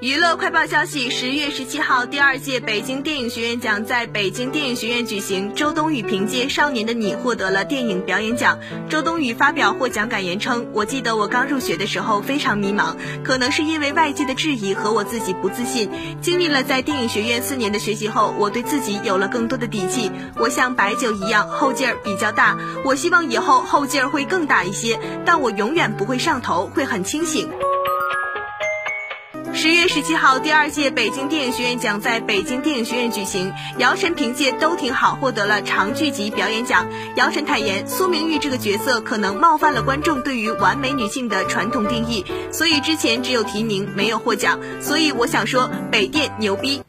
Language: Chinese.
娱乐快报消息：十月十七号，第二届北京电影学院奖在北京电影学院举行。周冬雨凭借《少年的你》获得了电影表演奖。周冬雨发表获奖感言称：“我记得我刚入学的时候非常迷茫，可能是因为外界的质疑和我自己不自信。经历了在电影学院四年的学习后，我对自己有了更多的底气。我像白酒一样，后劲儿比较大。我希望以后后劲儿会更大一些，但我永远不会上头，会很清醒。”十月十七号，第二届北京电影学院奖在北京电影学院举行。姚晨凭借《都挺好》获得了长剧集表演奖。姚晨坦言，苏明玉这个角色可能冒犯了观众对于完美女性的传统定义，所以之前只有提名没有获奖。所以我想说，北电牛逼。